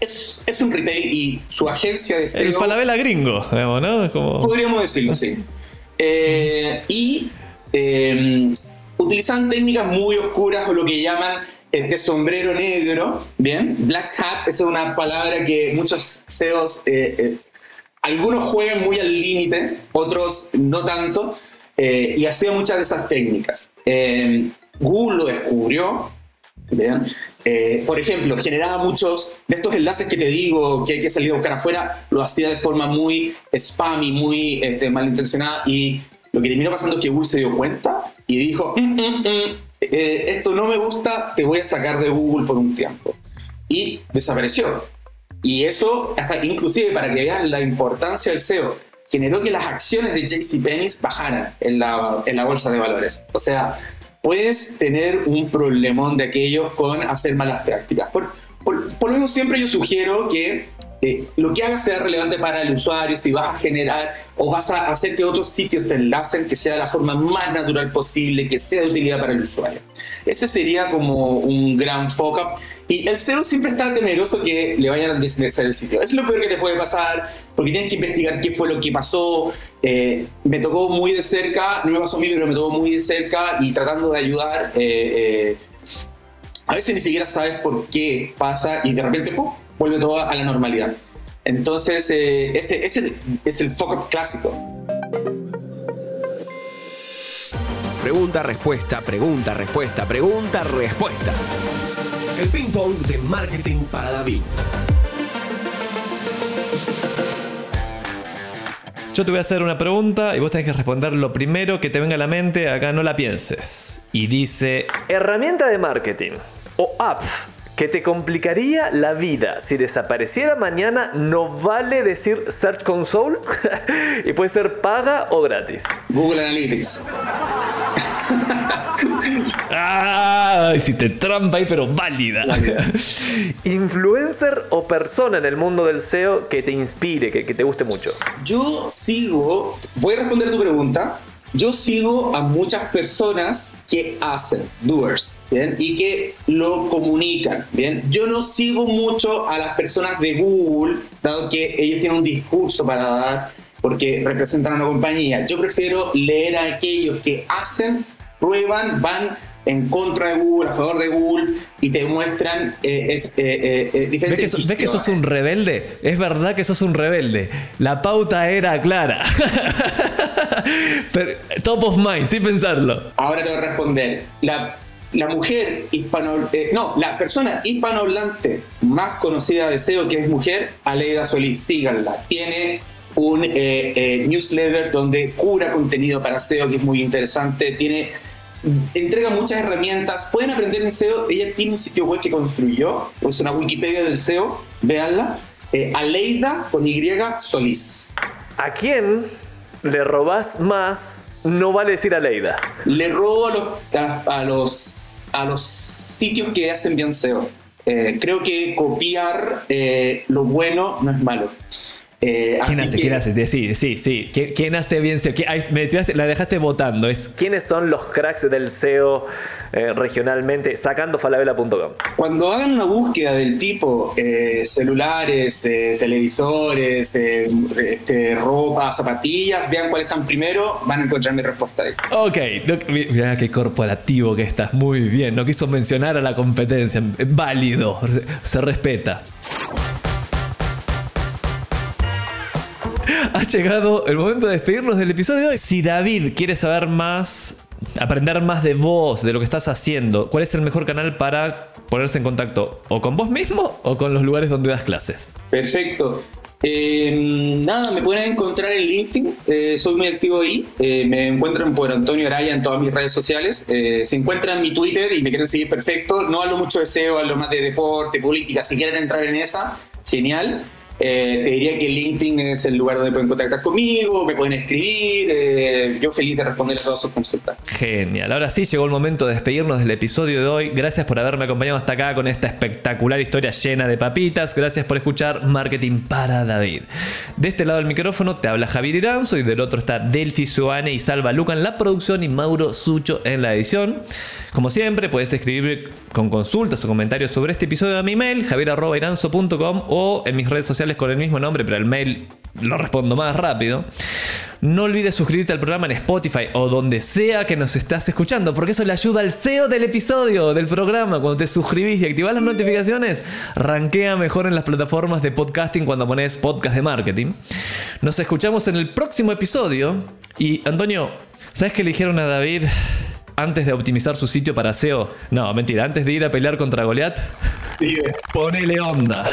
es, es un retail y su agencia de El SEO... Falabella gringo, digamos, ¿no? Como... Podríamos decirlo, sí. Eh, y eh, utilizan técnicas muy oscuras o lo que llaman de sombrero negro, ¿bien? Black hat, esa es una palabra que muchos CEOs, eh, eh, algunos juegan muy al límite, otros no tanto, y hacían muchas de esas técnicas. Google lo descubrió. Eh, por ejemplo, generaba muchos de estos enlaces que te digo que hay que salir a buscar afuera, lo hacía de forma muy spam y muy este, malintencionada. Y lo que terminó pasando es que Google se dio cuenta y dijo: "Mm, mm, mm, eh, Esto no me gusta, te voy a sacar de Google por un tiempo. Y desapareció. Y eso, hasta inclusive para que vean la importancia del SEO, generó que las acciones de JCPenney bajaran en la, en la bolsa de valores. O sea, puedes tener un problemón de aquellos con hacer malas prácticas. Por, lo mismo, siempre yo sugiero que eh, lo que hagas sea relevante para el usuario, si vas a generar o vas a hacer que otros sitios te enlacen, que sea de la forma más natural posible, que sea de utilidad para el usuario. Ese sería como un gran foco. Y el SEO siempre está temeroso que le vayan a desindexar el sitio. Es lo peor que te puede pasar, porque tienes que investigar qué fue lo que pasó. Eh, me tocó muy de cerca, no me pasó a mí, pero me tocó muy de cerca y tratando de ayudar. eh, eh, a veces ni siquiera sabes por qué pasa y de repente ¡pum! Vuelve todo a la normalidad. Entonces, eh, ese, ese es el foco clásico. Pregunta, respuesta, pregunta, respuesta, pregunta, respuesta. El ping pong de marketing para David. Yo te voy a hacer una pregunta y vos tenés que responder lo primero que te venga a la mente, acá no la pienses. Y dice, herramienta de marketing o app que te complicaría la vida si desapareciera mañana, no vale decir Search Console y puede ser paga o gratis. Google Analytics. Ah, hiciste trampa ahí, pero válida. Influencer o persona en el mundo del SEO que te inspire, que, que te guste mucho. Yo sigo, voy a responder tu pregunta. Yo sigo a muchas personas que hacen, doers. Y que lo comunican, ¿bien? Yo no sigo mucho a las personas de Google, dado que ellos tienen un discurso para dar, porque representan a una compañía. Yo prefiero leer a aquellos que hacen, prueban, van en contra de Google, a favor de Google, y te muestran eh, es, eh, eh, eh, ¿Ves diferentes que, so- ves que visiones. sos un rebelde? Es verdad que sos un rebelde. La pauta era clara. Pero, top of mind, sin pensarlo. Ahora te voy a responder. La, la mujer hispano... no, la persona hispanohablante más conocida de SEO que es mujer, Aleida Solís, síganla. Tiene un newsletter donde cura contenido para SEO que es muy interesante. Tiene... Entrega muchas herramientas, pueden aprender en SEO. Ella tiene un sitio web que construyó, es una Wikipedia del SEO, véanla. Eh, Aleida con Y Solís. ¿A quién le robás más? No vale decir a Leida. le robo a los, a, a los, a los sitios que hacen bien SEO. Eh, creo que copiar eh, lo bueno no es malo. Eh, ¿Quién hace? que- ¿Quién hace? Sí, sí, sí. ¿Quién, quién hace bien SEO? ¿Quién- ay, me tiraste- la dejaste votando. Es, ¿Quiénes son los cracks del SEO eh, regionalmente? Sacando falabella.com. Cuando hagan una búsqueda del tipo eh, celulares, eh, televisores, eh, este, ropa, zapatillas, vean cuáles están primero, van a encontrar mi respuesta ahí. Ok, no- mi- mirá qué corporativo que estás. Muy bien. No quiso mencionar a la competencia. Válido. Se respeta. Ha llegado el momento de despedirnos del episodio de hoy. Si David quiere saber más, aprender más de vos, de lo que estás haciendo, ¿cuál es el mejor canal para ponerse en contacto o con vos mismo o con los lugares donde das clases? Perfecto. Eh, nada, me pueden encontrar en LinkedIn, eh, soy muy activo ahí. Eh, me encuentran por Antonio Araya en todas mis redes sociales. Se encuentran mi Twitter y me quieren seguir perfecto. No hablo mucho de SEO, hablo más de deporte, política. Si quieren entrar en esa, genial. Eh, te diría que LinkedIn es el lugar donde pueden contactar conmigo, me pueden escribir. eh, yo feliz de responder a todas sus consultas. Genial. Ahora sí llegó el momento de despedirnos del episodio de hoy. Gracias por haberme acompañado hasta acá con esta espectacular historia llena de papitas. Gracias por escuchar Marketing para David. De este lado del micrófono te habla Javier Iranzo y del otro está Delphi Suane y Salva Luca en la producción y Mauro Sucho en la edición. Como siempre, puedes escribir con consultas o comentarios sobre este episodio a mi mail, javier.iranzo.com o en mis redes sociales con el mismo nombre, pero el mail lo respondo más rápido. No olvides suscribirte al programa en Spotify o donde sea que nos estás escuchando, porque eso le ayuda al SEO del episodio, del programa. Cuando te suscribís y activas las notificaciones, rankea mejor en las plataformas de podcasting cuando pones podcast de marketing. Nos escuchamos en el próximo episodio. Y Antonio, ¿sabes qué le dijeron a David antes de optimizar su sitio para SEO? No, mentira, antes de ir a pelear contra Goliat. Ponele onda.